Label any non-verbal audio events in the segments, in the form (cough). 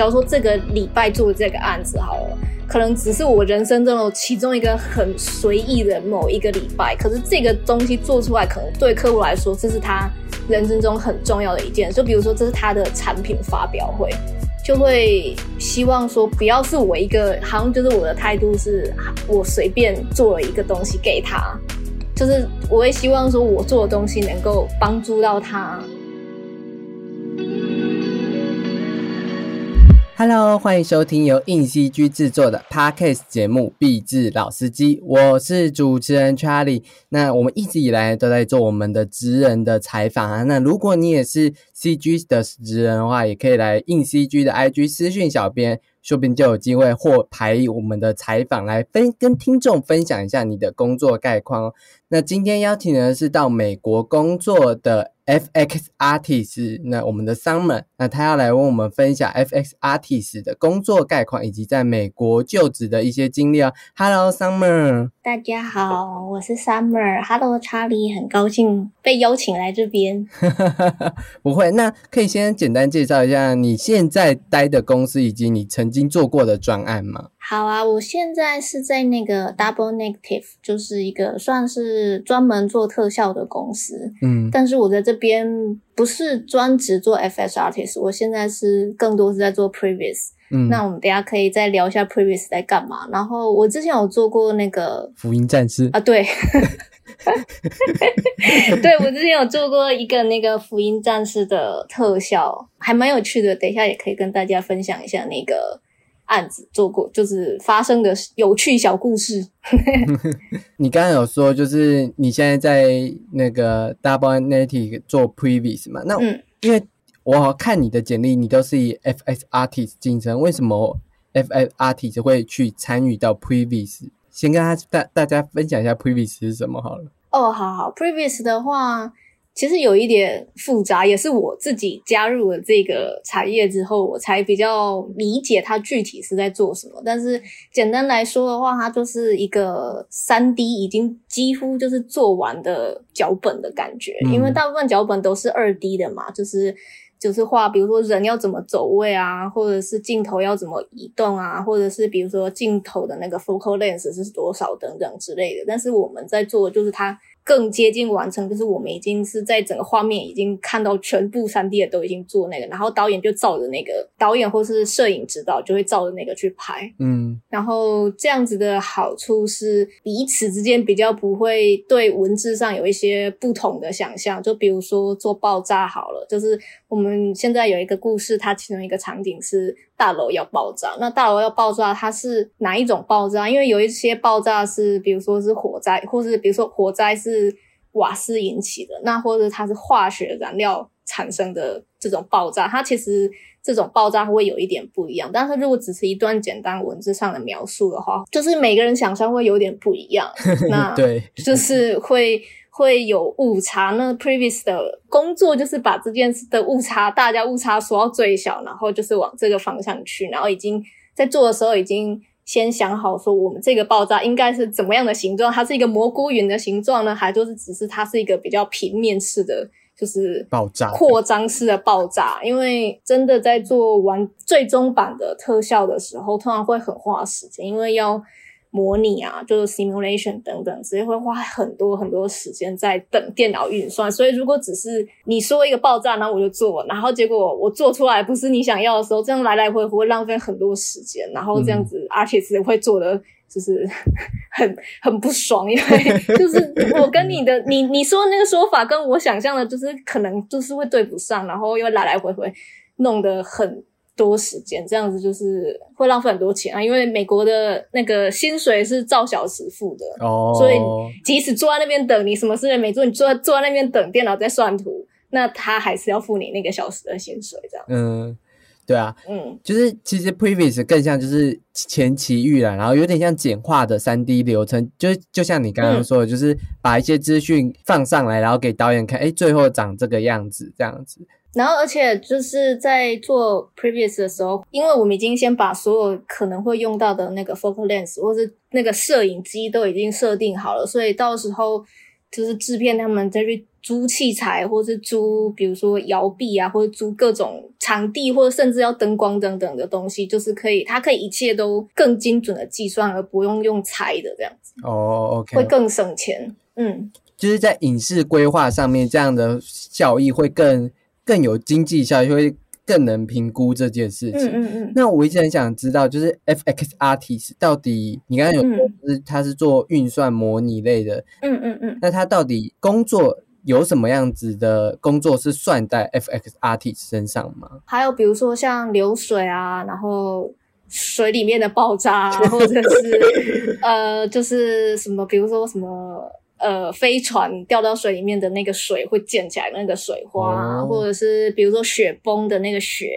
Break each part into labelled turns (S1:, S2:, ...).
S1: 假如说这个礼拜做这个案子好了，可能只是我人生中的其中一个很随意的某一个礼拜，可是这个东西做出来，可能对客户来说，这是他人生中很重要的一件。就比如说，这是他的产品发表会，就会希望说，不要是我一个，好像就是我的态度是，我随便做了一个东西给他，就是我会希望说我做的东西能够帮助到他。
S2: Hello，欢迎收听由硬 CG 制作的 Podcast 节目《壁纸老司机》，我是主持人 Charlie。那我们一直以来都在做我们的职人的采访啊。那如果你也是 CG 的职人的话，也可以来硬 CG 的 IG 私讯小编，说不定就有机会获排我们的采访来分跟听众分享一下你的工作概况。那今天邀请的是到美国工作的。FX Artist，那我们的 Summer，那他要来为我们分享 FX Artist 的工作概况以及在美国就职的一些经历哦。Hello，Summer，
S1: 大家好，我是 Summer。Hello，Charlie，很高兴被邀请来这边。(laughs)
S2: 不会，那可以先简单介绍一下你现在待的公司以及你曾经做过的专案吗？
S1: 好啊，我现在是在那个 Double Negative，就是一个算是专门做特效的公司。嗯，但是我在这边不是专职做 FS Artist，我现在是更多是在做 Previous。嗯，那我们等下可以再聊一下 Previous 在干嘛。然后我之前有做过那个
S2: 福音战士
S1: 啊，对，(laughs) 对我之前有做过一个那个福音战士的特效，还蛮有趣的。等一下也可以跟大家分享一下那个。案子做过，就是发生的有趣小故事。(laughs)
S2: 你刚刚有说，就是你现在在那个 Double Native 做 Previous 嘛？那因为我看你的简历，你都是以 FS Artist 晋升，为什么 FS Artist 会去参与到 Previous？先跟他大大家分享一下 Previous 是什么好了。
S1: 哦，好好，Previous 的话。其实有一点复杂，也是我自己加入了这个产业之后，我才比较理解它具体是在做什么。但是简单来说的话，它就是一个三 D 已经几乎就是做完的脚本的感觉，因为大部分脚本都是二 D 的嘛，就是就是画，比如说人要怎么走位啊，或者是镜头要怎么移动啊，或者是比如说镜头的那个 focal lens 是多少等等之类的。但是我们在做就是它。更接近完成，就是我们已经是在整个画面已经看到全部三 D 的都已经做那个，然后导演就照着那个导演或是摄影指导就会照着那个去拍，嗯，然后这样子的好处是彼此之间比较不会对文字上有一些不同的想象，就比如说做爆炸好了，就是我们现在有一个故事，它其中一个场景是。大楼要爆炸，那大楼要爆炸，它是哪一种爆炸？因为有一些爆炸是，比如说是火灾，或是比如说火灾是瓦斯引起的，那或者它是化学燃料产生的这种爆炸，它其实这种爆炸会有一点不一样。但是如果只是一段简单文字上的描述的话，就是每个人想象会有点不一样。(laughs) 那
S2: 对，(laughs)
S1: 就是会。会有误差，那 previous 的工作就是把这件事的误差，大家误差缩到最小，然后就是往这个方向去，然后已经在做的时候已经先想好说，我们这个爆炸应该是怎么样的形状？它是一个蘑菇云的形状呢，还就是只是它是一个比较平面式的，就是
S2: 爆炸
S1: 扩张式的爆炸？因为真的在做完最终版的特效的时候，通常会很花时间，因为要。模拟啊，就是 simulation 等等，直接会花很多很多时间在等电脑运算。所以如果只是你说一个爆炸，然后我就做，然后结果我做出来不是你想要的时候，这样来来回回会浪费很多时间，然后这样子 artist 会做的就是 (laughs) 很很不爽，因为 (laughs) 就是我跟你的你你说那个说法跟我想象的，就是可能就是会对不上，然后又来来回回弄得很。多时间这样子就是会浪费很多钱啊，因为美国的那个薪水是照小时付的哦，所以即使坐在那边等，你什么事也没做，你坐在坐在那边等电脑在算图，那他还是要付你那个小时的薪水这样。
S2: 嗯，对啊，嗯，就是其实 previous 更像就是前期预览，然后有点像简化的三 D 流程，就就像你刚刚说的，就是把一些资讯放上来，然后给导演看，哎，最后长这个样子这样子。
S1: 然后，而且就是在做 previous 的时候，因为我们已经先把所有可能会用到的那个 focal length 或是那个摄影机都已经设定好了，所以到时候就是制片他们再去租器材，或是租比如说摇臂啊，或者租各种场地，或者甚至要灯光等等的东西，就是可以，它可以一切都更精准的计算，而不用用猜的这样子。
S2: 哦，OK，
S1: 会更省钱。嗯，
S2: 就是在影视规划上面，这样的效益会更更有经济效益，会更能评估这件事情。
S1: 嗯嗯嗯。
S2: 那我一直很想知道，就是 FX Artist 到底，你刚刚有说是他是做运算模拟类的。
S1: 嗯嗯嗯。
S2: 那它到底工作有什么样子的工作是算在 FX Artist 身上吗？
S1: 还有比如说像流水啊，然后。水里面的爆炸，或者是 (laughs) 呃，就是什么，比如说什么呃，飞船掉到水里面的那个水会溅起来那个水花，或者是比如说雪崩的那个雪，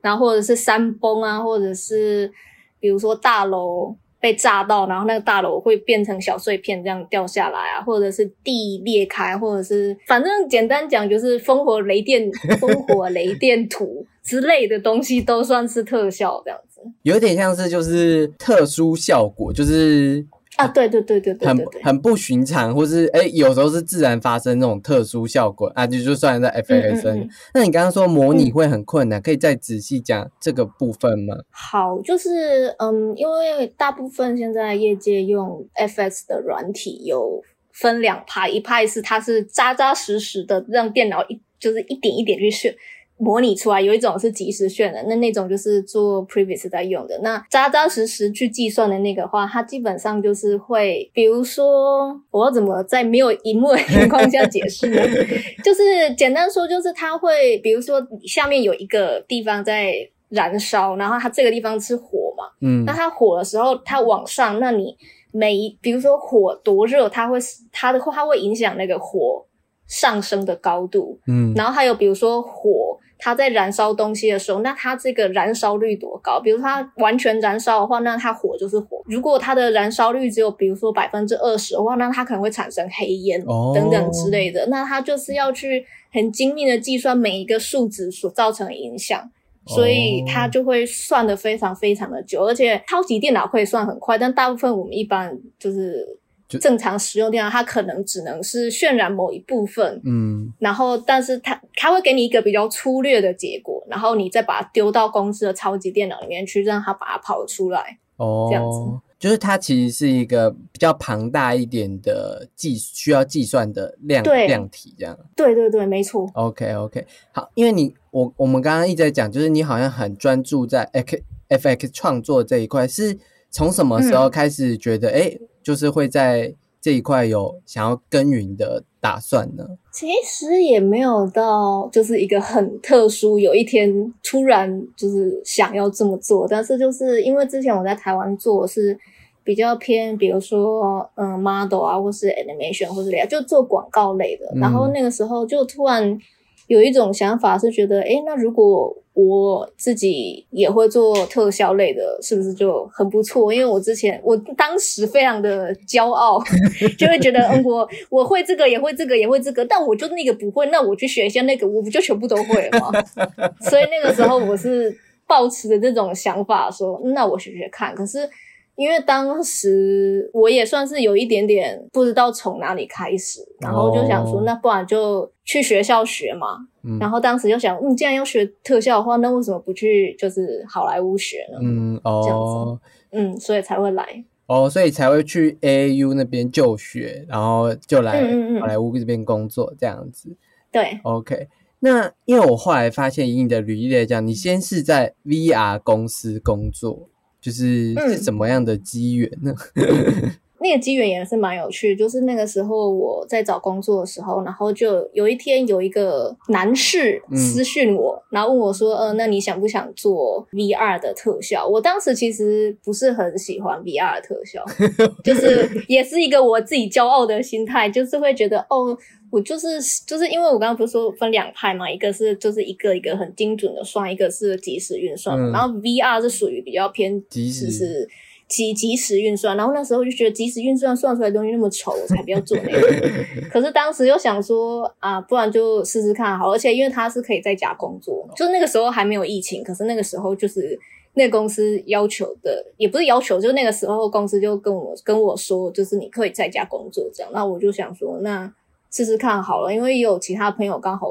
S1: 然后或者是山崩啊，或者是比如说大楼被炸到，然后那个大楼会变成小碎片这样掉下来啊，或者是地裂开，或者是反正简单讲就是烽火雷电、烽火雷电土之类的东西都算是特效这样。
S2: 有点像是就是特殊效果，就是
S1: 啊，对对对对对，
S2: 很很不寻常，或是哎，有时候是自然发生那种特殊效果啊，就就算在 F S N。那你刚刚说模拟会很困难，可以再仔细讲这个部分吗？
S1: 好，就是嗯，因为大部分现在业界用 F X 的软体有分两派，一派是它是扎扎实实的让电脑一就是一点一点去选。模拟出来有一种是即时渲染，那那种就是做 previous 在用的。那扎扎实实去计算的那个话，它基本上就是会，比如说我要怎么在没有荧幕的情况下解释呢？(laughs) 就是简单说，就是它会，比如说下面有一个地方在燃烧，然后它这个地方是火嘛，嗯，那它火的时候它往上，那你每一，比如说火多热，它会它的话它会影响那个火上升的高度，嗯，然后还有比如说火。它在燃烧东西的时候，那它这个燃烧率多高？比如它完全燃烧的话，那它火就是火；如果它的燃烧率只有比如说百分之二十的话，那它可能会产生黑烟等等之类的。那它就是要去很精密的计算每一个数值所造成的影响，所以它就会算的非常非常的久，而且超级电脑可以算很快，但大部分我们一般就是。正常使用电脑，它可能只能是渲染某一部分，嗯，然后，但是它它会给你一个比较粗略的结果，然后你再把它丢到公司的超级电脑里面去，让它把它跑出来，哦，这样子，
S2: 就是它其实是一个比较庞大一点的计需要计算的量量体，这样，
S1: 对对对，没错。
S2: OK OK，好，因为你我我们刚刚一直在讲，就是你好像很专注在 X FX 创作这一块，是从什么时候开始觉得哎？就是会在这一块有想要耕耘的打算呢。
S1: 其实也没有到，就是一个很特殊，有一天突然就是想要这么做。但是就是因为之前我在台湾做是比较偏，比如说嗯 model 啊，或是 animation 或者类，就做广告类的。然后那个时候就突然有一种想法，是觉得哎，那如果我自己也会做特效类的，是不是就很不错？因为我之前我当时非常的骄傲，(laughs) 就会觉得嗯，我我会这个，也会这个，也会这个，但我就那个不会，那我去学一下那个，我不就全部都会了吗？(laughs) 所以那个时候我是抱持着这种想法，说那我学学看。可是。因为当时我也算是有一点点不知道从哪里开始，然后就想说，那不然就去学校学嘛。嗯然后当时就想，嗯，既然要学特效的话，那为什么不去就是好莱坞学呢？嗯，哦，这样子，嗯，所以才会来。
S2: 哦，所以才会去 A U 那边就学，然后就来好莱坞这边工作这样子。
S1: 对
S2: ，OK。那因为我后来发现，以你的履历来讲，你先是在 V R 公司工作。就是是怎么样的机缘呢？
S1: 那个机缘也是蛮有趣，就是那个时候我在找工作的时候，然后就有一天有一个男士私讯我，然后问我说：“呃，那你想不想做 VR 的特效？”我当时其实不是很喜欢 VR 的特效，(laughs) 就是也是一个我自己骄傲的心态，就是会觉得哦。我就是就是因为我刚刚不是说分两派嘛，一个是就是一个一个很精准的算，一个是即时运算，然后 VR 是属于比较偏即时是即即时运算，然后那时候就觉得即时运算算出来东西那么丑，我才不要做那个。(laughs) 可是当时又想说啊，不然就试试看好，而且因为他是可以在家工作，就那个时候还没有疫情，可是那个时候就是那公司要求的，也不是要求，就那个时候公司就跟我跟我说，就是你可以在家工作这样，那我就想说那。试试看好了，因为也有其他朋友刚好。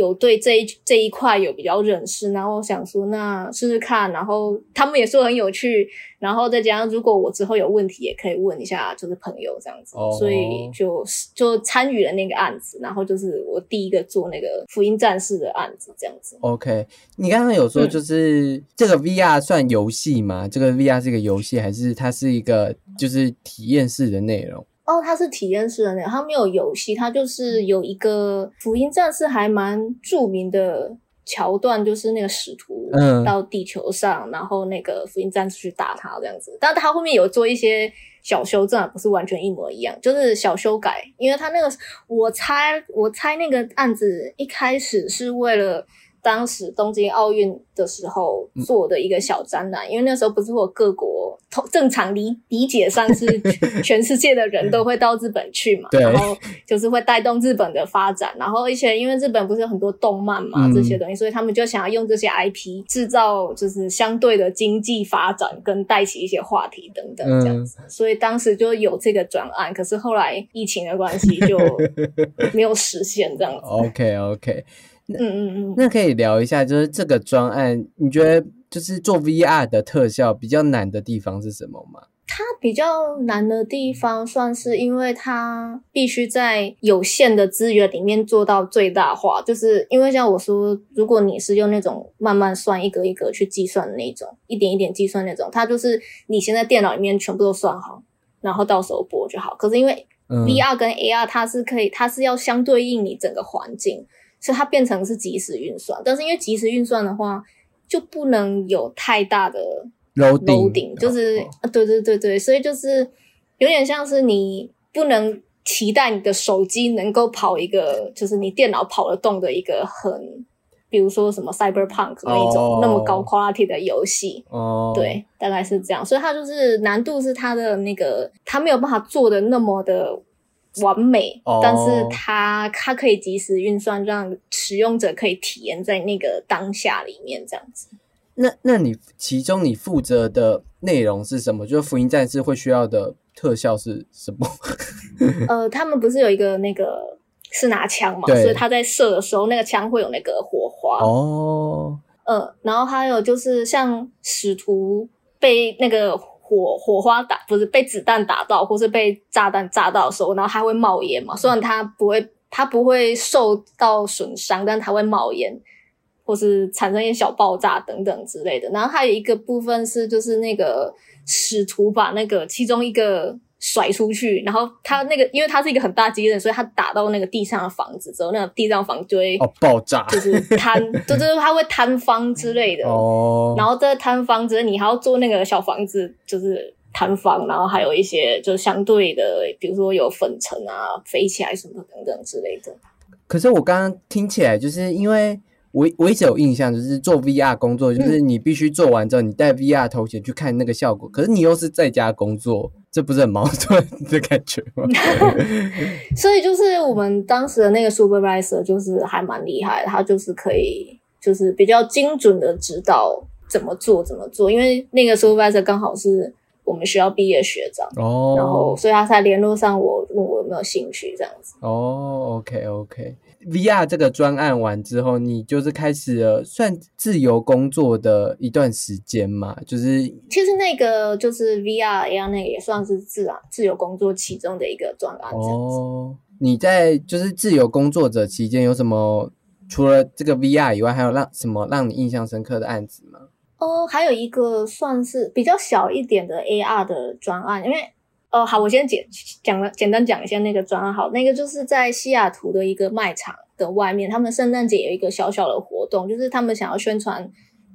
S1: 有对这一这一块有比较认识，然后想说那试试看，然后他们也说很有趣，然后再加上如果我之后有问题也可以问一下，就是朋友这样子，所以就就参与了那个案子，然后就是我第一个做那个福音战士的案子这样子。
S2: OK，你刚刚有说就是这个 VR 算游戏吗？这个 VR 是一个游戏还是它是一个就是体验式的内容？
S1: 哦，它是体验式的那个，它没有游戏，它就是有一个福音战士还蛮著名的桥段，就是那个使徒到地球上，然后那个福音战士去打他这样子。但他后面有做一些小修正，不是完全一模一样，就是小修改。因为他那个，我猜，我猜那个案子一开始是为了。当时东京奥运的时候做的一个小展览，因为那时候不是有各国正常理理解上是 (laughs) 全世界的人都会到日本去嘛，然后就是会带动日本的发展，然后而且因为日本不是有很多动漫嘛这些东西，所以他们就想要用这些 IP 制造就是相对的经济发展跟带起一些话题等等这样子，所以当时就有这个专案，可是后来疫情的关系就 (laughs) 没有实现这样子。
S2: OK OK。
S1: 嗯嗯嗯，
S2: 那可以聊一下，就是这个专案，你觉得就是做 VR 的特效比较难的地方是什么吗？
S1: 它比较难的地方，算是因为它必须在有限的资源里面做到最大化，就是因为像我说，如果你是用那种慢慢算一格一格去计算的那种，一点一点计算那种，它就是你先在电脑里面全部都算好，然后到时候播就好。可是因为 VR 跟 AR，它是可以，它是要相对应你整个环境。所以它变成是即时运算，但是因为即时运算的话，就不能有太大的
S2: loading，
S1: 就是啊，对对对对，所以就是有点像是你不能期待你的手机能够跑一个，就是你电脑跑得动的一个很，比如说什么 cyberpunk 那一种那么高 quality 的游戏，
S2: 哦，
S1: 对，大概是这样，所以它就是难度是它的那个，它没有办法做的那么的。完美，但是它它可以及时运算，让使用者可以体验在那个当下里面这样子。
S2: 那那你其中你负责的内容是什么？就是福音战士会需要的特效是什么？(laughs)
S1: 呃，他们不是有一个那个是拿枪嘛，所以他在射的时候，那个枪会有那个火花
S2: 哦。
S1: 嗯，然后还有就是像使徒被那个。火火花打不是被子弹打到，或是被炸弹炸到的时候，然后它会冒烟嘛？虽然它不会，它不会受到损伤，但它会冒烟，或是产生一些小爆炸等等之类的。然后还有一个部分是，就是那个使徒把那个其中一个。甩出去，然后他那个，因为他是一个很大机器人，所以他打到那个地上的房子之后，那个地上房就会
S2: 哦爆炸，
S1: 就是瘫，(laughs) 就是它会坍方之类的。
S2: 哦。
S1: 然后在坍方之后，你还要做那个小房子，就是坍方，然后还有一些就是相对的，比如说有粉尘啊飞起来什么等等之类的。
S2: 可是我刚刚听起来，就是因为。我我一直有印象，就是做 VR 工作，就是你必须做完之后，你戴 VR 头显去看那个效果。可是你又是在家工作，这不是很矛盾 (laughs) 的感觉吗？(laughs)
S1: 所以就是我们当时的那个 supervisor 就是还蛮厉害，他就是可以就是比较精准的指导怎么做怎么做。因为那个 supervisor 刚好是我们学校毕业学长
S2: 哦，
S1: 然后所以他才联络上我，问我有没有兴趣这样子。
S2: 哦，OK OK。VR 这个专案完之后，你就是开始了算自由工作的一段时间嘛？就是
S1: 其实那个就是 VR AR 那个也算是自然自由工作其中的一个专案。
S2: 哦，你在就是自由工作者期间有什么？除了这个 VR 以外，还有让什么让你印象深刻的案子吗？
S1: 哦，还有一个算是比较小一点的 AR 的专案，因为。哦，好，我先简讲了，简单讲一下那个专案。好，那个就是在西雅图的一个卖场的外面，他们圣诞节有一个小小的活动，就是他们想要宣传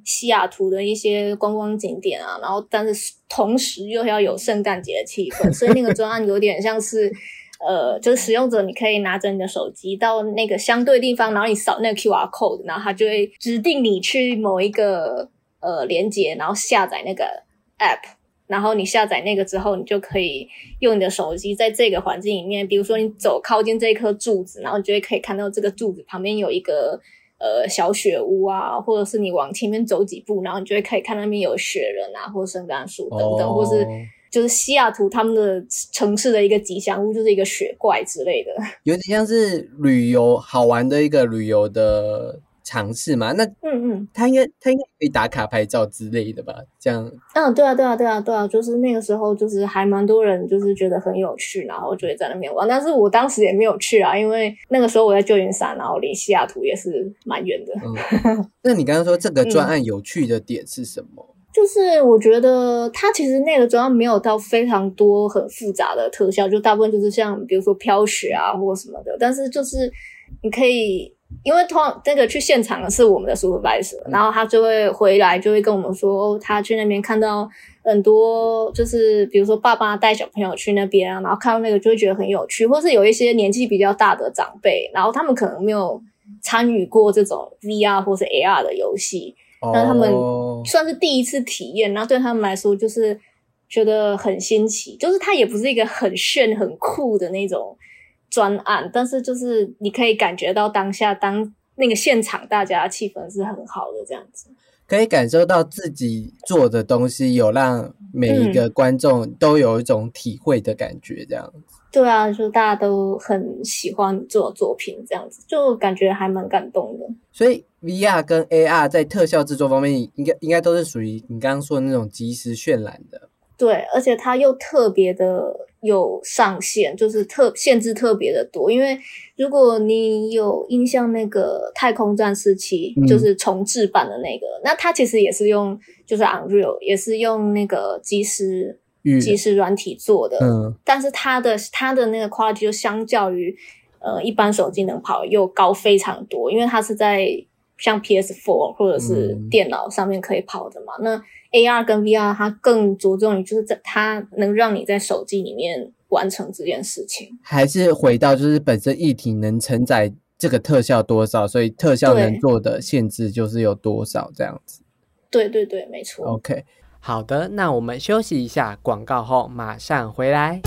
S1: 西雅图的一些观光景点啊，然后但是同时又要有圣诞节的气氛，所以那个专案有点像是，呃，就是使用者你可以拿着你的手机到那个相对地方，然后你扫那个 QR code，然后它就会指定你去某一个呃连接，然后下载那个 app。然后你下载那个之后，你就可以用你的手机在这个环境里面，比如说你走靠近这一棵柱子，然后你就会可以看到这个柱子旁边有一个呃小雪屋啊，或者是你往前面走几步，然后你就会可以看那边有雪人啊，或者圣诞树等等，或是就是西雅图他们的城市的一个吉祥物，就是一个雪怪之类的。
S2: 有点像是旅游好玩的一个旅游的尝试嘛。那
S1: 嗯嗯
S2: 他应该他应该可以打卡拍照之类的吧？这样
S1: 嗯，对啊对啊对啊对啊，就是那个时候就是还蛮多人就是觉得很有趣，然后就会在那边玩。但是我当时也没有去啊，因为那个时候我在旧金山，然后离西雅图也是蛮远的。
S2: 嗯，(laughs) 那你刚刚说这个专案有趣的点是什么？
S1: 就是我觉得它其实那个专案没有到非常多很复杂的特效，就大部分就是像比如说飘雪啊或什么的。但是就是你可以，因为通常那个去现场的是我们的 supervisor，然后他就会回来就会跟我们说，哦他去那边看到很多，就是比如说爸爸带小朋友去那边啊，然后看到那个就会觉得很有趣，或是有一些年纪比较大的长辈，然后他们可能没有参与过这种 VR 或是 AR 的游戏，那他们
S2: 哦
S1: 算是第一次体验，然后对他们来说就是觉得很新奇，就是它也不是一个很炫很酷的那种专案，但是就是你可以感觉到当下当那个现场大家的气氛是很好的这样子。
S2: 可以感受到自己做的东西有让每一
S1: 嗯
S2: 个观众都有一种体会的感觉，这样子。
S1: 对啊，就大家都很喜欢做作品，这样子就感觉还蛮感动的。
S2: 所以 VR 跟 AR 在特效制作方面，应该应该都是属于你刚刚说的那种即时渲染的。
S1: 对，而且它又特别的有上限，就是特限制特别的多。因为如果你有印象，那个太空战士七、
S2: 嗯
S1: 就是重置版的那个，那它其实也是用就是 Unreal，也是用那个即时
S2: 预
S1: 即时软体做的。
S2: 嗯
S1: 但是它的它的那个 quality 就相较于呃一般手机能跑又高非常多，因为它是在像 PS4 或者是
S2: 嗯
S1: 电脑上面可以跑的嘛。那 AR 跟 VR 它更着重于就是在它能让你在手机里面完成这件事情。
S2: 还是回到就是本身一体能承载这个特效多少，所以特效能做的限制就是有多少这样子。
S1: 对对对，没错。
S2: OK，
S3: 好的，那我们休息一下，广告后马上回来。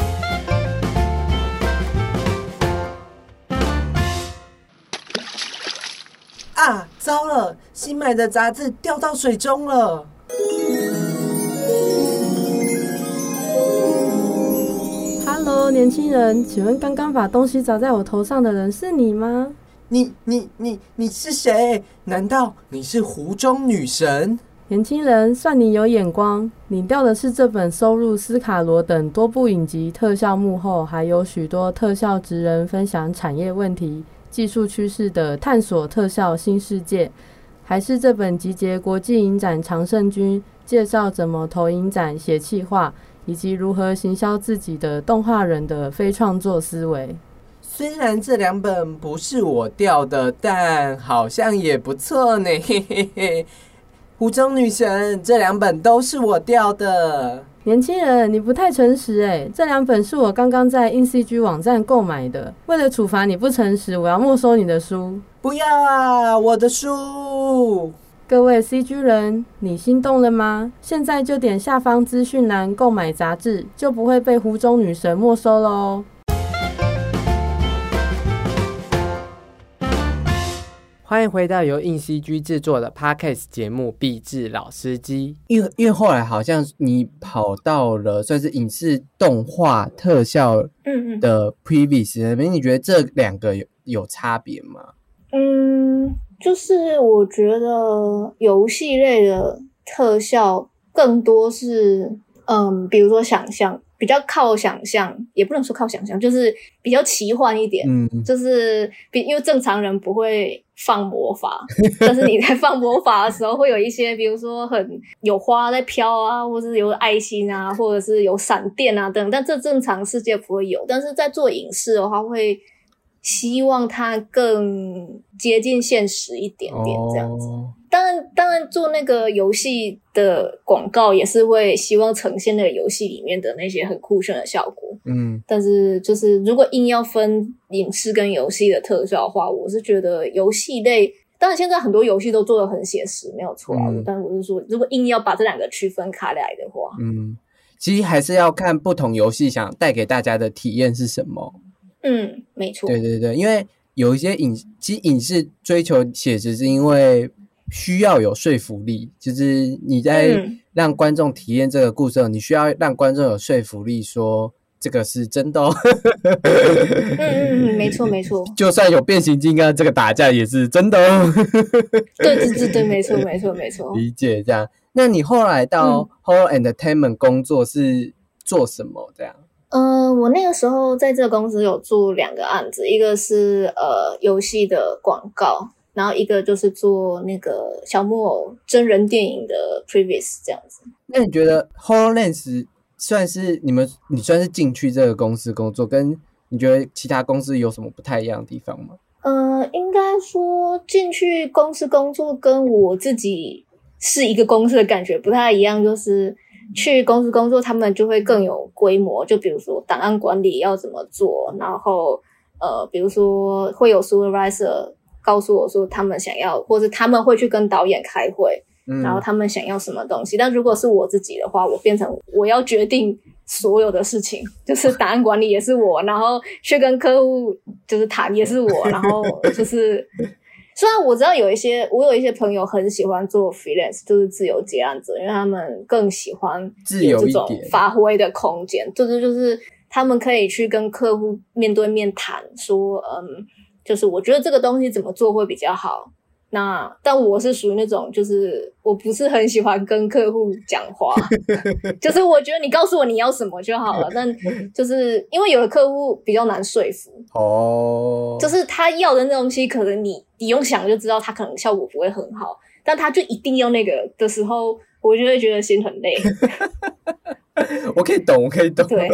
S4: 啊，糟了！新买的杂志掉到水中了。
S5: Hello，年轻人，请问刚刚把东西砸在我头上的人是你吗？
S4: 你你你你是谁？难道你是湖中女神？
S5: 年轻人，算你有眼光，你掉的是这本收录斯卡罗等多部影集特效幕后，还有许多特效职人分享产业问题、技术趋势的《探索特效新世界》，还是这本集结国际影展常胜军，介绍怎么投影展、写企划，以及如何行销自己的动画人的非创作思维？
S4: 虽然这两本不是我掉的，但好像也不错呢。嘿嘿嘿，湖中女神这两本都是我掉的。
S5: 年轻人，你不太诚实诶，这两本是我刚刚在 InCG 网站购买的。为了处罚你不诚实，我要没收你的书。
S4: 不要啊，我的书！
S5: 各位 CG 人，你心动了吗？现在就点下方资讯栏购买杂志，就不会被湖中女神没收喽。
S3: 欢迎回到由硬 CG 制作的 Podcast 节目《壁纸老司机
S2: 因为因为后来好像你跑到了算是影视动画特效
S1: 嗯嗯
S2: 的 previous 那边，你觉得这两个有有差别吗？
S1: 嗯，就是我觉得游戏类的特效更多是，嗯，比如说想象，比较靠想象，也不能说靠想象，就是比较奇幻一点。
S2: 嗯，
S1: 就是比因为正常人不会放魔法，但是你在放魔法的时候，会有一些，比如说很有花在飘啊，或是有爱心啊，或者是有闪电啊等，但这正常世界不会有。但是在做影视的话，会希望它更接近现实一点点这样子。
S2: 哦
S1: 当然，当然做那个游戏的广告也是会希望呈现那个游戏里面的那些很酷炫的效果。
S2: 嗯，
S1: 但是就是如果硬要分影视跟游戏的特效的话，我是觉得游戏类，当然现在很多游戏都做的很写实，没有错啊。
S2: 嗯
S1: 但我是说，如果硬要把这两个区分开来的话，
S2: 嗯，其实还是要看不同游戏想带给大家的体验是什么。
S1: 嗯，没错，
S2: 对对对，因为有一些影，其实影视追求写实是因为需要有说服力，就是你在
S1: 嗯
S2: 让观众体验这个故事，你需要让观众有说服力，说这个是真的哦。
S1: 嗯嗯嗯，没错 (laughs) 没错，
S2: 就算有变形金刚，这个打架也是真的哦。
S1: 对对对对，没错没错没错。(laughs)
S2: 理解这样。那你后来到 Whole Entertainment 工作是做什么？这样？
S1: 呃，我那个时候在这个公司有做两个案子，一个是呃游戏的广告，然后一个就是做那个小木偶真人电影的 previous 这样子。
S2: 那你觉得 HorrorLens 算是你们你算是进去这个公司工作，跟你觉得其他公司有什么不太一样的地方吗？
S1: 呃，应该说进去公司工作跟我自己是一个公司的感觉不太一样，就是去公司工作，他们就会更有规模。就比如说档案管理要怎么做，然后呃，比如说会有 supervisor 告诉我说他们想要，或者他们会去跟导演开会，
S2: 嗯
S1: 然后他们想要什么东西。但如果是我自己的话，我变成我要决定所有的事情，(laughs) 就是档案管理也是我，然后去跟客户就是谈也是我，(laughs) 然后就是。虽然我知道有一些，我有一些朋友很喜欢做 freelance，就是自由接案子，因为他们更喜欢
S2: 自由
S1: 这种发挥的空间。就是就是他们可以去跟客户面对面谈，说，嗯，就是我觉得这个东西怎么做会比较好。那但我是属于那种，就是我不是很喜欢跟客户讲话，(laughs) 就是我觉得你告诉我你要什么就好了。但 (laughs) 就是因为有的客户比较难说服，
S2: 哦，
S1: 就是他要的那东西，可能你你用想就知道，他可能效果不会很好，但他就一定要那个的时候，我就会觉得心很累。(laughs)
S2: 我可以懂，我可以懂。
S1: 对，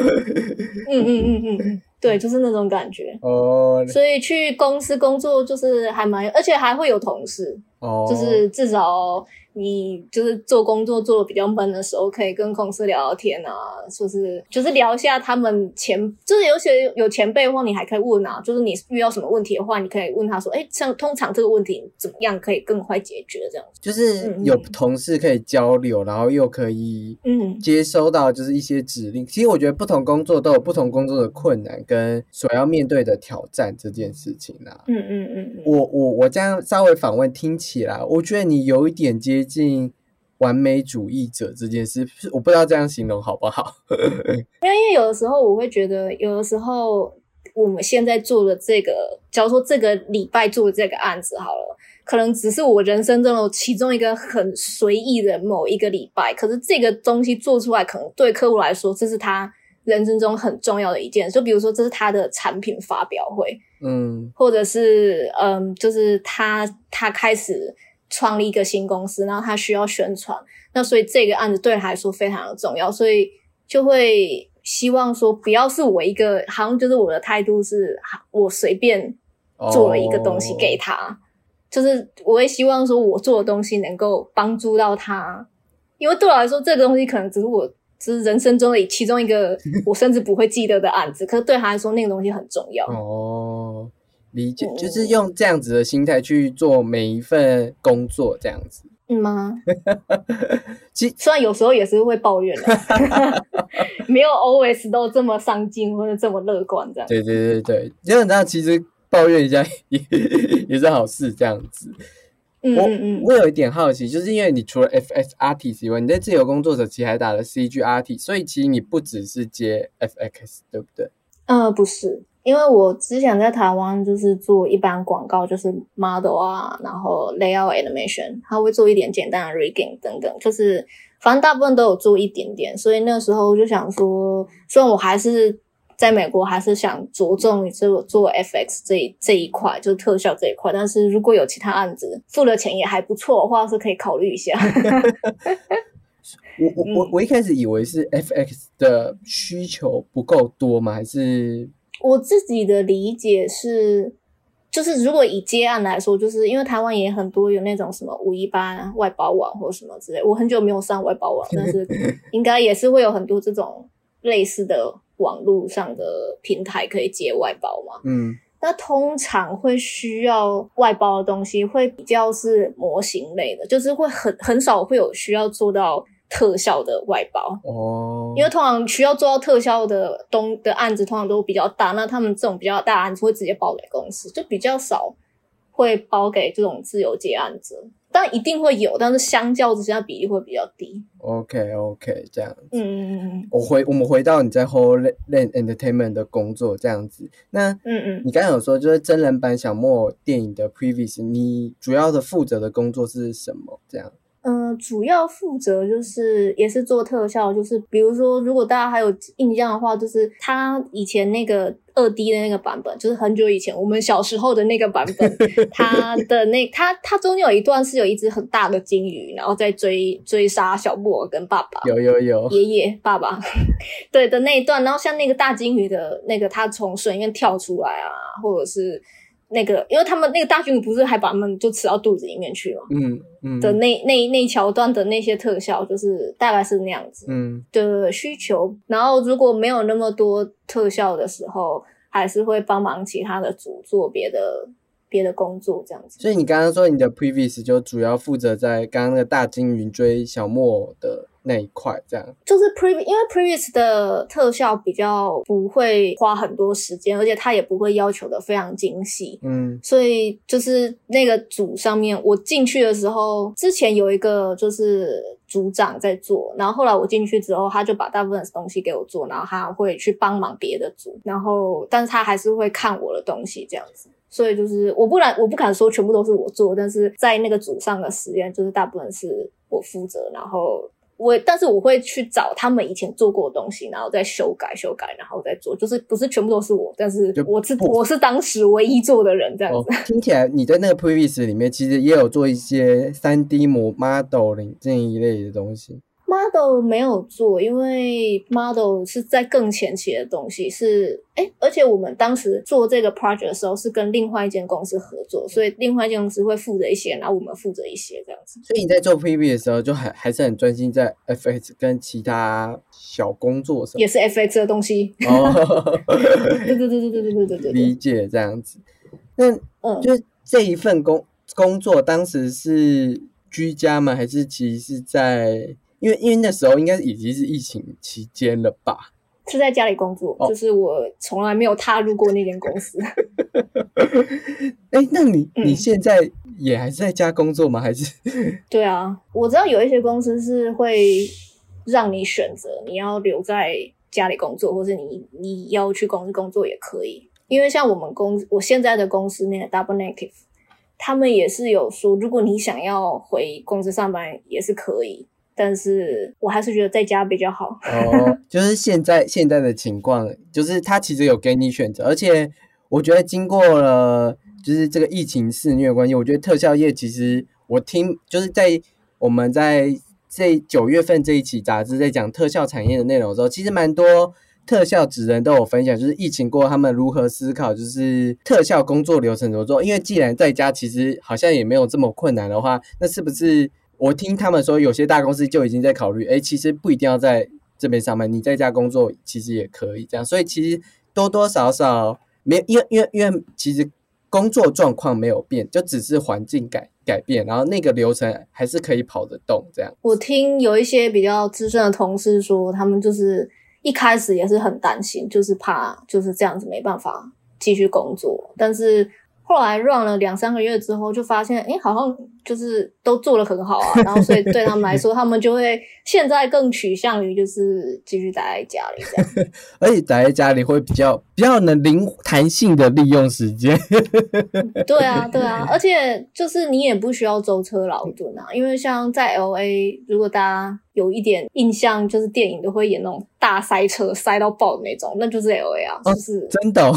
S1: 嗯嗯嗯嗯嗯，对，就是那种感觉。
S2: 哦。
S1: 所以去公司工作就是还蛮，而且还会有同事，
S2: 哦，
S1: 就是至少你就是做工作做的比较闷的时候，可以跟同事聊聊天啊，就是就是聊一下他们前，就是有些有前辈的话，你还可以问啊，就是你遇到什么问题的话，你可以问他说，哎，像通常这个问题怎么样可以更快解决这样子。
S2: 就是有同事可以交流，然后又可以
S1: 嗯
S2: 接收到就是一些指令。其实我觉得不同工作都有不同工作的困难跟所要面对的挑战这件事情啦。
S1: 嗯嗯嗯嗯，
S2: 我我我这样稍微访问听起来，我觉得你有一点接近完美主义者这件事，我不知道这样形容好不好？
S1: 因 (laughs) 为因为有的时候我会觉得，有的时候我们现在做的这个，假如说这个礼拜做的这个案子好了，可能只是我人生中的其中一个很随意的某一个礼拜，可是这个东西做出来，可能对客户来说，这是他人生中很重要的一件。就比如说，这是他的产品发表会，
S2: 嗯
S1: 或者是嗯，就是他他开始创立一个新公司，然后他需要宣传，那所以这个案子对他来说非常的重要，所以就会希望说不要是我一个，好像就是我的态度是，我随便做了一个东西给他，就是我会希望说我做的东西能够帮助到他，因为对我来说，这个东西可能只是我。只是人生中的其中一个，我甚至不会记得的案子，可是对他来说，那个东西很重要。
S2: 哦，理解，
S1: 嗯
S2: 就是用这样子的心态去做每一份工作，这样子。
S1: 嗯吗？(laughs)
S2: 其实
S1: 虽然有时候也是会抱怨的，(laughs) 没有 always 都这么上进或者这么乐观这样。
S2: 对对对对，基本上其实抱怨一下 (laughs) 也也是好事，这样子。我
S1: 嗯嗯嗯，
S2: 我有一点好奇，就是因为你除了 FX artist 以外，你在自由工作者其实还打了 CG artist，所以其实你不只是接 FX，对不对？
S1: 呃，不是，因为我之前在台湾就是做一般广告，就是 model 啊，然后 layout animation，他会做一点简单的 rigging 等等，就是反正大部分都有做一点点，所以那时候就想说，虽然我还是在美国，还是想着重于做做 FX 这这一块，就是特效这一块，但是如果有其他案子付的钱也还不错的话，是可以考虑一下。(laughs)
S2: 我我我我一开始以为是 FX 的需求不够多吗？还是
S1: 我自己的理解是，就是如果以接案来说，就是因为台湾也很多有那种什么五一八外包网或什么之类，我很久没有上外包网，但是 (laughs) 应该也是会有很多这种类似的网络上的平台可以接外包嘛。
S2: 嗯
S1: 那通常会需要外包的东西，会比较是模型类的，就是会很很少会有需要做到特效的外包。
S2: 哦，
S1: 因为通常需要做到特效的东的案子，通常都比较大，那他们这种比较大案子会直接包给公司，就比较少会包给这种自由接案子。但一定会有，但是相较之下比例会比较低。
S2: OK OK，这样。
S1: 嗯嗯嗯嗯
S2: 我回我们回到你在 Whole Land Entertainment 的工作这样子，那
S1: 嗯嗯，
S2: 你刚刚有说就是真人版小莫电影的 Previous，你主要的负责的工作是什么？这样
S1: 呃，主要负责就是也是做特效，就是比如说，如果大家还有印象的话，就是他以前那个二 D 的那个版本，就是很久以前我们小时候的那个版本，(laughs) 他的那他他中间有一段是有一只很大的金鱼，然后在追追杀小布偶跟爸爸。
S2: 有有有，
S1: 爷爷、爸爸，(laughs) 对的那一段，然后像那个大金鱼的那个，他从水里面跳出来啊，或者是那个，因为他们那个大金鱼不是还把他们就吃到肚子里面去了？
S2: 嗯嗯
S1: 的那那那一桥段的那些特效，就是大概是那样子
S2: 嗯
S1: 的需求。然后如果没有那么多特效的时候，还是会帮忙其他的组做别的别的工作，这样子。
S2: 所以你刚刚说你的 Previous 就主要负责在刚刚那个大金鱼追小木偶的那一块，这样。
S1: 就是 previous，因为 previous 的特效比较不会花很多时间，而且它也不会要求的非常精细，
S2: 嗯。
S1: 所以就是那个组上面，我进去的时候，之前有一个就是组长在做，然后后来我进去之后，他就把大部分的东西给我做，然后他会去帮忙别的组，然后但是他还是会看我的东西这样子。所以就是我不然我不敢说全部都是我做，但是在那个组上的实验，就是大部分是我负责，然后我但是我会去找他们以前做过的东西，然后再修改修改，然后再做，就是不是全部都是我，但是我是我是当时唯一做的人这样子。
S2: 哦，听起来你在那个 Previous 里面其实也有做一些三 D 模 modeling 这一类的东西。
S1: Model 没有做，因为 model 是在更前期的东西，是哎，而且我们当时做这个 project 的时候是跟另外一间公司合作，所以另外一间公司会负责一些，然后我们负责一些这样子。
S2: 所以你在做 Previous 的时候，就还还是很专心在 FX 跟其他小工作上
S1: 也。是 FX 的东西，
S2: 哦，(laughs)
S1: 对对对对对对对对对
S2: 理，解这样子。那
S1: 嗯，
S2: 就是这一份工工作，当时是居家吗？还是其实是在？因为因为那时候应该已经是疫情期间了吧？
S1: 是在家里工作，
S2: 哦
S1: 就是我从来没有踏入过那间公司。(laughs)
S2: 哎，那你
S1: 嗯
S2: 你现在也还是在家工作吗？还是？(laughs)
S1: 对啊，我知道有一些公司是会让你选择你要留在家里工作，或是你你要去公司工作也可以。因为像我们公我现在的公司那个 Double Native，他们也是有说，如果你想要回公司上班也是可以，但是我还是觉得在家比较好。
S2: 哦，就是现在现在的情况，就是他其实有给你选择，而且我觉得经过了就是这个疫情肆虐关系，我觉得特效业其实我听就是在我们在这九月份这一期杂志在讲特效产业的内容的时候，其实蛮多特效职人都有分享，就是疫情过他们如何思考，就是特效工作流程怎么做。因为既然在家其实好像也没有这么困难的话，那是不是我听他们说有些大公司就已经在考虑，哎，其实不一定要在这边上班，你在家工作其实也可以这样。所以其实多多少少没，因为因为因为其实工作状况没有变，就只是环境改改变，然后那个流程还是可以跑得动这样。
S1: 我听有一些比较资深的同事说，他们就是一开始也是很担心，就是怕就是这样子没办法继续工作，但是后来 run 了两三个月之后，就发现，哎，好像就是都做的很好啊，然后所以对他们来说，(laughs) 他们就会现在更趋向于就是继续待在家里这样。(laughs)
S2: 而且待在家里会比较比较能灵弹性的利用时间。
S1: 对啊，(laughs) 对啊，而且就是你也不需要舟车劳顿啊，因为像在 L A，如果大家有一点印象，就是电影都会演那种大塞车塞到爆的那种，那就是 L A 啊，就是、
S2: 真的、哦，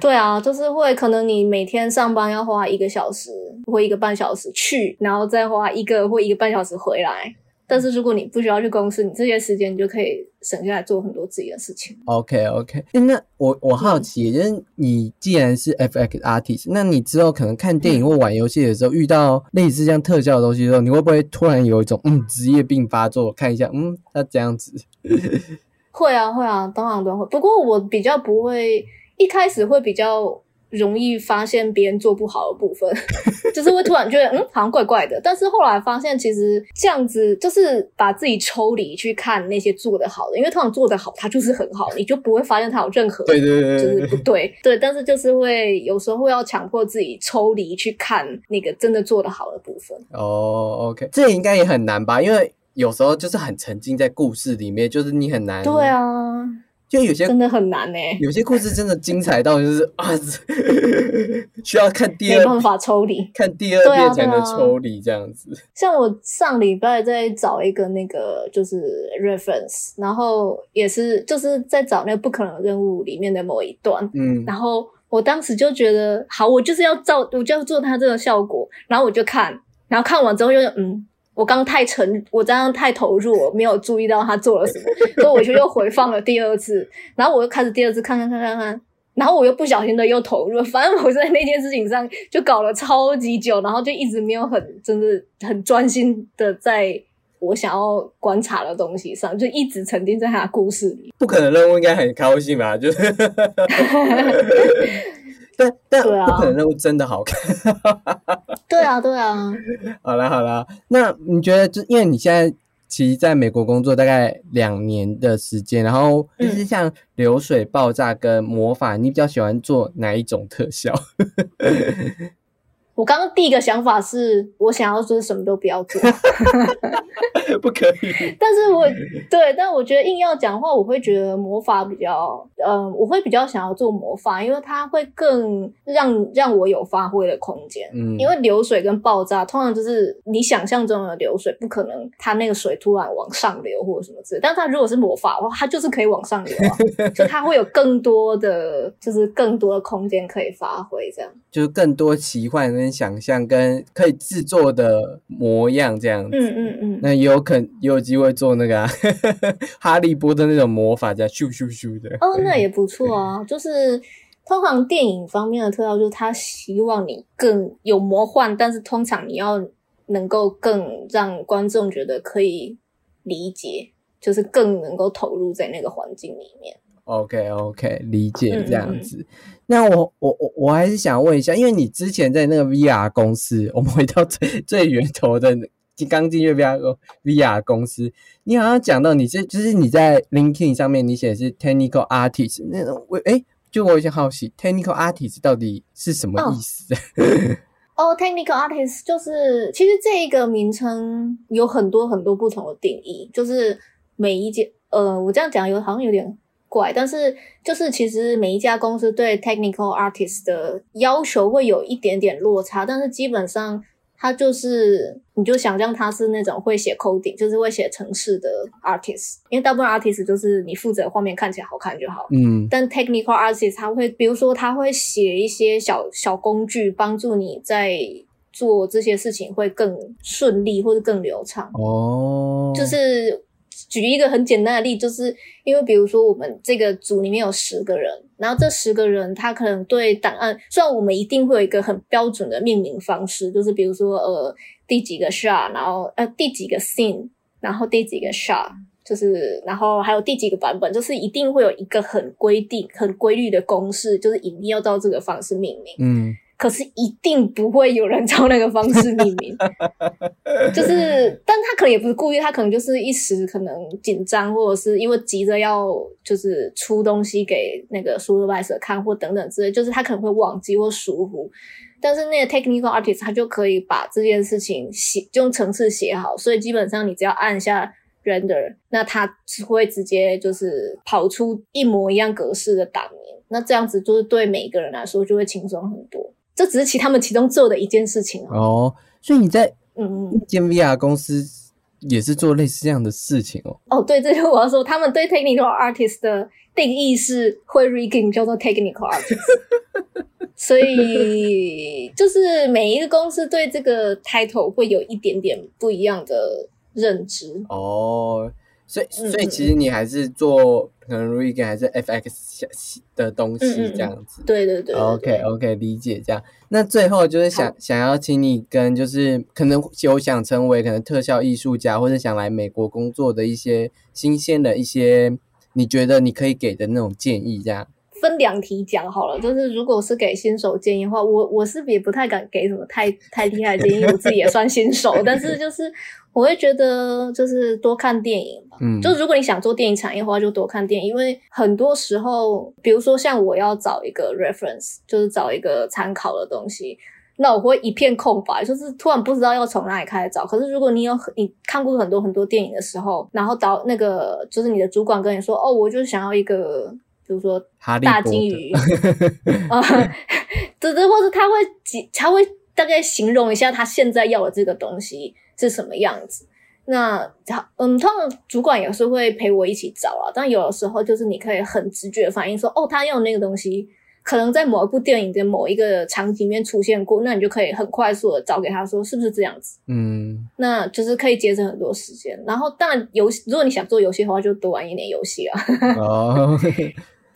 S1: 对啊，就是会可能你每天上班要花一个小时或一个半小时去，然后再花一个或一个半小时回来。但是如果你不需要去公司，你这些时间你就可以省下来做很多自己的事情。
S2: OK OK，那我我好奇，就是你既然是 FX artist，那你之后可能看电影或玩游戏的时候，遇到类似这样特效的东西的时候，你会不会突然有一种嗯职业病发作？看一下，嗯，那这样子，(laughs)
S1: 会啊，会啊，当然都会。不过我比较不会，一开始会比较容易发现别人做不好的部分，(laughs) 就是会突然觉得嗯好像怪怪的。但是后来发现，其实这样子就是把自己抽离去看那些做的好的，因为通常做的好，它就是很好，你就不会发现它有任何
S2: 对对对
S1: 就是
S2: 对
S1: 不对，对，但是就是会有时候会要强迫自己抽离去看那个真的做的好的部分。
S2: 哦，OK，这应该也很难吧？因为有时候就是很沉浸在故事里面，就是你很难。
S1: 对，啊，
S2: 就有些
S1: 真的很难呢、
S2: 有些故事真的精彩到就是 (laughs) 啊，(laughs) 需要看第二
S1: 没办法抽离。
S2: 看第二遍才能抽离这样子。
S1: 像我上礼拜在找一个那个就是 reference，然后也是就是在找那个不可能任务里面的某一段，
S2: 嗯，
S1: 然后我当时就觉得好，我就是要照，我就要做它这个效果，然后我就看，然后看完之后又嗯。我刚太沉，我这样太投入，我没有注意到他做了什么，所以我就又回放了第二次，然后我又开始第二次看看看看看，然后我又不小心的又投入，反正我在那件事情上就搞了超级久，然后就一直没有很真的很专心的在我想要观察的东西上，就一直沉浸在他的故事里。
S2: 不可能任务应该很高兴吧？就是，(laughs) 但但不可能任务真的好看。(laughs)
S1: 对啊，对啊，
S2: 好啦好啦，那你觉得就因为你现在其实在美国工作大概两年的时间，然后
S1: 嗯
S2: 就是像流水爆炸跟魔法，你比较喜欢做哪一种特效？
S1: 我刚刚第一个想法是我想要就是什么都不要做，(laughs)
S2: 不可以。(laughs)
S1: 但是我对，但我觉得硬要讲的话，我会觉得魔法比较，嗯、我会比较想要做魔法，因为它会更让让我有发挥的空间。
S2: 嗯，
S1: 因为流水跟爆炸通常就是你想象中的流水，不可能它那个水突然往上流或者什么之类。但它如果是魔法的话，它就是可以往上流啊，(laughs) 就它会有更多的，就是更多的空间可以发挥这样。
S2: 就是更多奇幻跟想象跟可以制作的模样这样子。
S1: 嗯嗯嗯，
S2: 那也有可也有机会做那个、啊、(laughs) 哈利波特那种魔法，这样咻咻咻的。
S1: 哦，那也不错啊。就是通常电影方面的特效，就是他希望你更有魔幻，但是通常你要能够更让观众觉得可以理解，就是更能够投入在那个环境里面。
S2: OK OK，理解
S1: 嗯
S2: 这样子。那我我我我还是想问一下，因为你之前在那个 VR 公司，我们回到最最源头的刚进入 VR 公 VR 公司，你好像讲到你这就是你在 LinkedIn 上面你写的是 Technical Artist，那种我哎，就我有些好奇，Technical Artist 到底是什么意思？(laughs)
S1: 哦、t e c h n i c a l artist 就是其实这一个名称有很多很多不同的定义，就是每一间呃，我这样讲有好像有点怪，但是就是其实每一家公司对 technical artist 的要求会有一点点落差，但是基本上他就是你就想象他是那种会写 coding，就是会写程式的 artist，因为大部分 artist 就是你负责画面看起来好看就好，
S2: 嗯。
S1: 但 technical artist 他会，比如说他会写一些小小工具，帮助你在做这些事情会更顺利或者更流畅。
S2: 哦，
S1: 就是举一个很简单的例，就是因为比如说我们这个组里面有十个人，然后这十个人他可能对档案，虽然我们一定会有一个很标准的命名方式，就是比如说呃第几个 shot，然后呃第几个 scene，然后第几个 shot。就是，然后还有第几个版本，就是一定会有一个很规定、很规律的公式，就是一定要照这个方式命名。
S2: 嗯
S1: 可是一定不会有人 (laughs) 照那个方式命名，就是，但他可能也不是故意，他可能就是一时可能紧张，或者是因为急着要就是出东西给那个 supervisor 看或等等之类，就是他可能会忘记或疏忽。但是那个 technical artist 他就可以把这件事情写，就用程式写好，所以基本上你只要按下 render，那他是会直接就是跑出一模一样格式的档名。那这样子就是对每个人来说就会轻松很多。这只是其他们其中做的一件事情哦。
S2: 哦，所以你在
S1: 嗯嗯，
S2: 一间 VR 公司也是做类似这样的事情哦。
S1: 哦，对，这就是我要说，他们对 technical artist 的定义是会 rigging 叫做 technical artist，(laughs) 所以就是每一个公司对这个 title 会有一点点不一样的认知。
S2: 哦，所以
S1: 嗯
S2: 所以其实你还是做可能 Rig 还是 FX 的东西这样子。
S1: 对对对对
S2: OK OK，理解这样。那最后就是想想要请你跟就是可能有想成为可能特效艺术家，或者想来美国工作的一些新鲜的一些，你觉得你可以给的那种建议，这样。
S1: 分两题讲好了，就是如果是给新手建议的话，我我是也不太敢给什么太太厉害的建议，我自己也算新手，(laughs) 但是就是我会觉得就是多看电影吧。
S2: 嗯，
S1: 就如果你想做电影产业的话，就多看电影，因为很多时候，比如说像我要找一个 reference，就是找一个参考的东西。那我会一片空白，就是突然不知道要从哪里开始找。可是如果你有你看过很多很多电影的时候，然后导那个就是你的主管跟你说，哦，我就是想要一个，比如说大金鱼，啊 (laughs) (laughs) 对对，或者他会他会大概形容一下他现在要的这个东西是什么样子。那他嗯，通常主管也是会陪我一起找啊，但有的时候就是你可以很直觉反应说，哦，他要那个东西。可能在某一部电影的某一个场景里面出现过，那你就可以很快速的找给他说是不是这样子？
S2: 嗯，
S1: 那就是可以节省很多时间。然后当然游戏，如果你想做游戏的话，就多玩一点游戏啊。(laughs)
S2: 哦，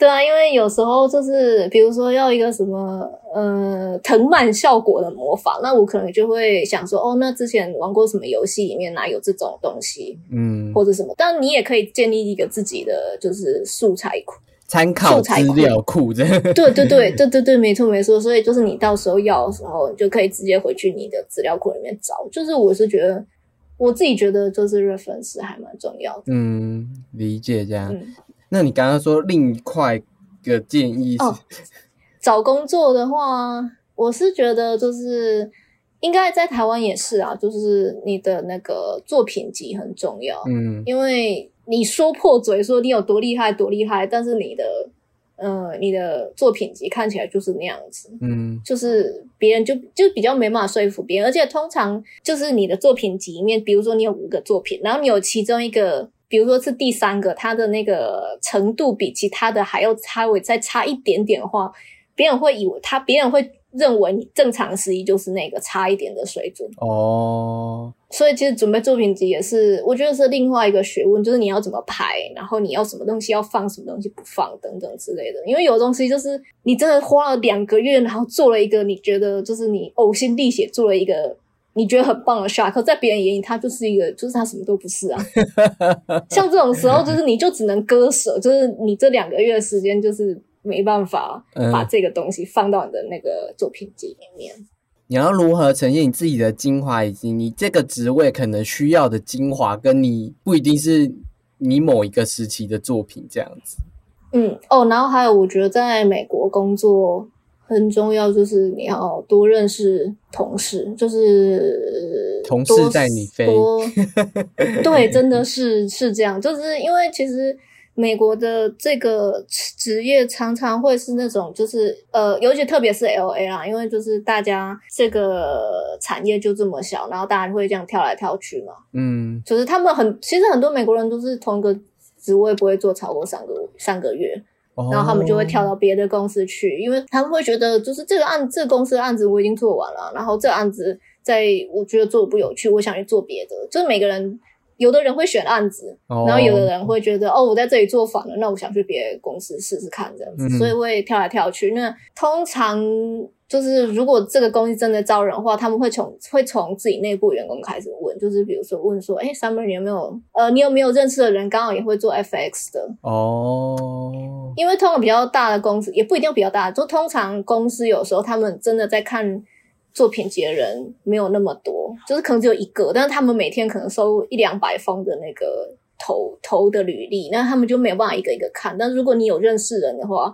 S1: 对啊，因为有时候就是比如说要一个什么呃藤蔓效果的魔法，那我可能就会想说，哦，那之前玩过什么游戏里面哪有这种东西？
S2: 嗯，
S1: 或者什么？但你也可以建立一个自己的就是素材库。
S2: 参考资料库这
S1: 对对对对对对，没错没错。所以就是你到时候要的时候，你就可以直接回去你的资料库里面找。就是我是觉得，我自己觉得就是 reference 还蛮重要的。
S2: 嗯，理解这样。那你刚刚说另一块的建议是，
S1: 找工作的话，我是觉得就是应该在台湾也是啊，就是你的那个作品集很重要。
S2: 嗯，
S1: 因为。你说破嘴说你有多厉害多厉害，但是你的呃你的作品集看起来就是那样子，
S2: 嗯，
S1: 就是别人就就比较没办法说服别人，而且通常就是你的作品集里面，比如说你有五个作品，然后你有其中一个，比如说是第三个，它的那个程度比其他的还要差，微再差一点点的话，别人会以为他，别人会。认为你正常时宜就是那个差一点的水准
S2: 哦，
S1: 所以其实准备作品集也是，我觉得是另外一个学问，就是你要怎么排，然后你要什么东西要放，什么东西不放等等之类的。因为有东西就是你真的花了两个月，然后做了一个你觉得就是你呕心沥血做了一个你觉得很棒的 shot，可在别人眼里他就是一个就是他什么都不是啊。(laughs) 像这种时候，就是你就只能割舍，就是你这两个月的时间就是。没办法把这个东西放到你的那个作品集里面。
S2: 你要如何呈现你自己的精华，以及你这个职位可能需要的精华，跟你不一定是你某一个时期的作品这样子。
S1: 嗯，哦，然后还有，我觉得在美国工作很重要，就是你要多认识同事，就是
S2: 同事带你飞。(laughs)
S1: 对，真的是是这样，就是因为其实。美国的这个职业常常会是那种，就是呃，尤其特别是 L A 啦，因为就是大家这个产业就这么小，然后大家会这样跳来跳去嘛。
S2: 嗯，
S1: 就是他们很，其实很多美国人都是同一个职位不会做超过三个三个月，然后他们就会跳到别的公司去，因为他们会觉得就是这个案，这个公司的案子我已经做完了，然后这个案子在我觉得做的不有趣，我想去做别的，就是每个人。有的人会选案子，然后有的人会觉得哦，我在这里做反了，那我想去别的公司试试看这样子，所以会跳来跳去。那通常就是如果这个公司真的招人的话，他们会从会从自己内部员工开始问，就是比如说问说，哎，Summer 你有没有呃，你有没有认识的人刚好也会做 FX 的？
S2: 哦，
S1: 因为通常比较大的公司也不一定比较大，就通常公司有时候他们真的在看。作品集的人没有那么多，就是可能只有一个，但是他们每天可能收一两百封的那个投投的履历，那他们就没有办法一个一个看。但如果你有认识人的话，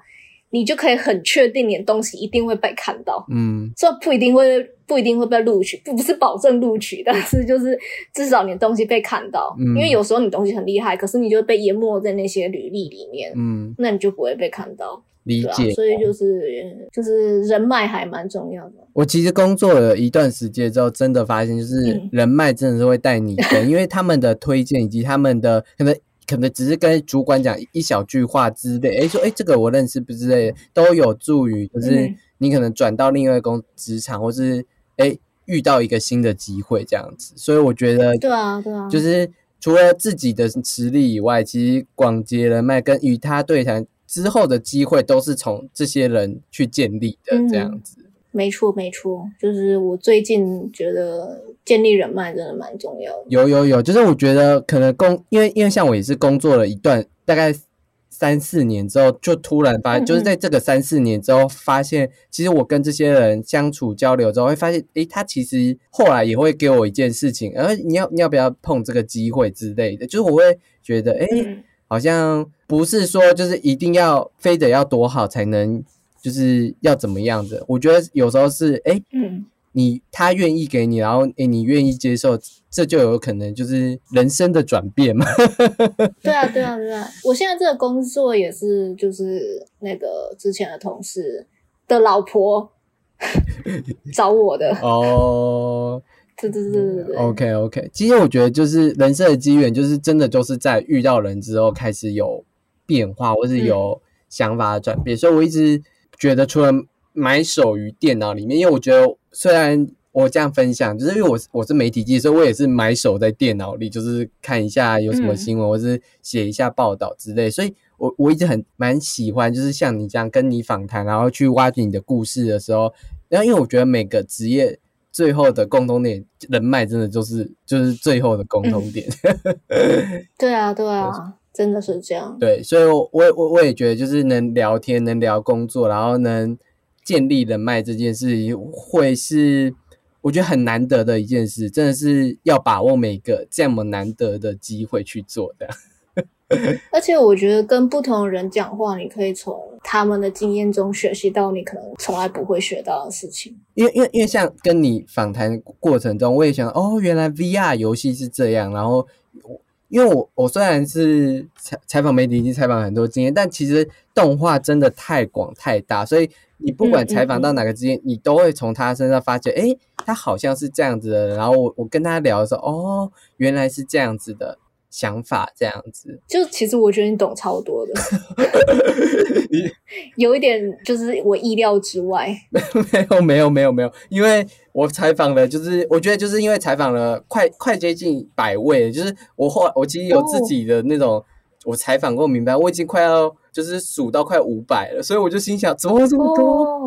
S1: 你就可以很确定你的东西一定会被看到。
S2: 嗯，
S1: 虽然不一定会不一定会被录取，不不是保证录取，但是就是至少你的东西被看到。嗯，因为有时候你东西很厉害，可是你就被淹没在那些履历里面。
S2: 嗯，
S1: 那你就不会被看到。
S2: 理解，
S1: 所以就是就是人脉还蛮重要的。
S2: 我其实工作了一段时间之后，真的发现就是人脉真的是会带你的，因为他们的推荐以及他们的可能可能只是跟主管讲一小句话之类，哎说哎这个我认识不之类，都有助于就是你可能转到另外一个职场，或是哎遇到一个新的机会这样子。所以我觉得
S1: 对啊对啊，
S2: 就是除了自己的实力以外，其实广结人脉跟与他对谈。之后的机会都是从这些人去建立的，这样子。
S1: 没错，没错，就是我最近觉得建立人脉真的蛮重要的。
S2: 有有有，就是我觉得可能工，因为因为像我也是工作了一段大概三四年之后，就突然发，
S1: 嗯嗯
S2: 就是在这个三四年之后，发现其实我跟这些人相处交流之后，会发现，诶，他其实后来也会给我一件事情，而你要你要不要碰这个机会之类的，就是我会觉得，诶，
S1: 嗯
S2: 好像不是说就是一定要非得要多好才能，就是要怎么样的。我觉得有时候是，诶，
S1: 嗯
S2: 你他愿意给你，然后诶你愿意接受，这就有可能就是人生的转变嘛。(laughs)
S1: 对啊，对啊，对啊！我现在这个工作也是，就是那个之前的同事的老婆 (laughs) 找我的。
S2: 哦。
S1: 对对对对对对。
S2: OK OK，其实我觉得就是人生的机缘，就是真的就是在遇到人之后开始有变化，或是有想法的转变。所以我一直觉得，除了买手于电脑里面，因为我觉得虽然我这样分享，就是因为我是我是媒体记者，所以我也是买手在电脑里，就是看一下有什么
S1: 嗯
S2: 新闻，或是写一下报道之类。所以我我一直很蛮喜欢，就是像你这样跟你访谈，然后去挖掘你的故事的时候，然后因为我觉得每个职业。最后的共同点，人脉真的就是就是最后的共同点。(laughs)
S1: 对啊，对啊，(laughs) 真的是这样。
S2: 对，所以我我我我也觉得，就是能聊天、能聊工作，然后能建立人脉这件事，会是我觉得很难得的一件事，真的是要把握每个这么难得的机会去做的。
S1: 而且我觉得跟不同的人讲话，你可以从他们的经验中学习到你可能从来不会学到的事情。
S2: 因为因为因为像跟你访谈过程中，我也想哦，原来 VR 游戏是这样。然后我因为我我虽然是采采访媒体，已经采访很多经验，但其实动画真的太广太大，所以你不管采访到哪个职业，你都会从他身上发觉，诶，他好像是这样子的人。然后我我跟他聊的时候，哦，原来是这样子的想法，这样子。
S1: 就其实我觉得你懂超多的，(laughs) 有一点就是我意料之外。
S2: 没有没有没有没有，因为我采访了，就是我觉得就是因为采访了快快接近百位，就是我后来我其实有自己的那种，我采访过明白，我已经快要就是数到快五百了，所以我就心想，怎么会这么多？
S1: 哦，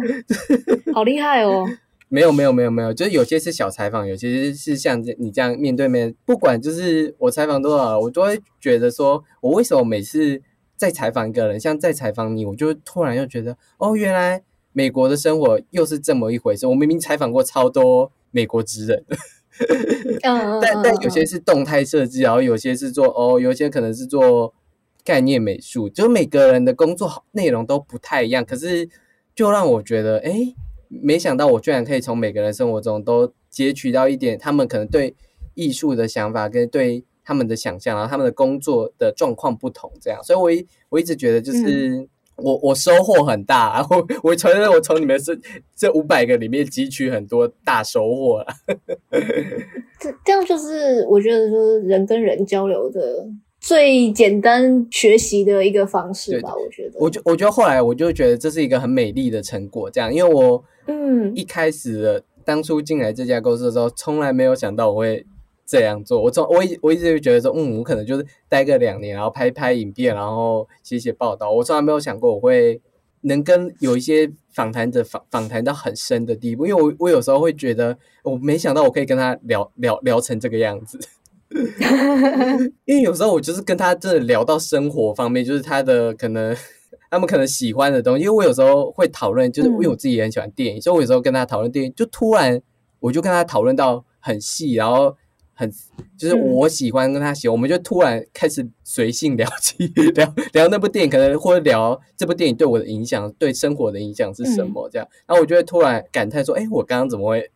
S1: 好厉害哦！
S2: 没有没有没有没有，就是有些是小采访，有些是像这你这样面对面，不管就是我采访多少，我都会觉得说，我为什么每次在采访一个人，像在采访你，我就突然又觉得，哦，原来美国的生活又是这么一回事。我明明采访过超多美国职人，(laughs) 但但有些
S1: 嗯。
S2: 是动态设计，然后有些是做哦，有些可能是做概念美术，就每个人的工作内容都不太一样，可是就让我觉得，哎，没想到我居然可以从每个人生活中都截取到一点他们可能对艺术的想法跟对他们的想象，然后他们的工作的状况不同，这样，所以我一我一直觉得就是。我我收获很大，然后我承认我从你们这这五百个里面汲取很多大收获了。(laughs)
S1: 这这样就是我觉得就是人跟人交流的最简单学习的一个方式吧。我觉得，
S2: 我就我觉得后来我就觉得这是一个很美丽的成果，这样，因为我
S1: 嗯
S2: 一开始的当初进来这家公司的时候，从来没有想到我会这样做。我从我一我一直就觉得说，嗯，我可能就是待个两年，然后拍拍影片，然后写写报道。我从来没有想过我会能跟有一些访谈者访访谈到很深的地步，因为我我有时候会觉得，我没想到我可以跟他聊聊聊成这个样子。(laughs) 因为有时候我就是跟他真的聊到生活方面，就是他的可能 (laughs) 他们可能喜欢的东西。因为我有时候会讨论，就是
S1: 嗯
S2: 因为我自己也很喜欢电影，所以我有时候跟他讨论电影，就突然我就跟他讨论到很细，然后很就是
S1: 嗯
S2: 我喜欢跟他喜欢，我们就突然开始随性聊起 (laughs) 聊聊那部电影，可能或者聊这部电影对我的影响，对生活的影响是什么这样。然后我就会突然感叹说：“哎，我刚刚怎么会？”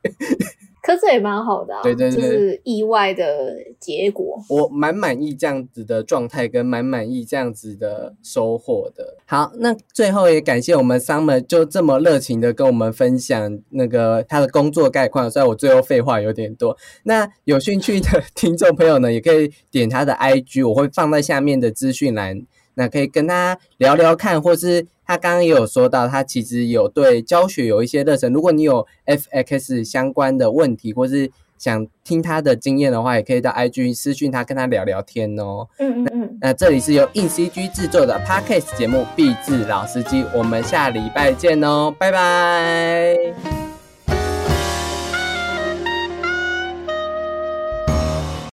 S1: 可这也蛮好的啊，
S2: 对对对
S1: 就是意外的结果。
S2: 我蛮满意这样子的状态，跟蛮满意这样子的收获的。好，那最后也感谢我们 Summer 就这么热情的跟我们分享那个他的工作概况。虽然我最后废话有点多，那有兴趣的 (laughs) 听众朋友呢，也可以点他的 IG，我会放在下面的资讯栏。那可以跟他聊聊看，或是他刚刚也有说到，他其实有对教学有一些热忱。如果你有 FX 相关的问题，或是想听他的经验的话，也可以到 IG 私讯他，跟他聊聊天哦。
S1: 嗯嗯嗯，
S2: 那这里是由硬 CG 制作的 Podcast 节目《必智老司机》，我们下礼拜见哦，拜拜。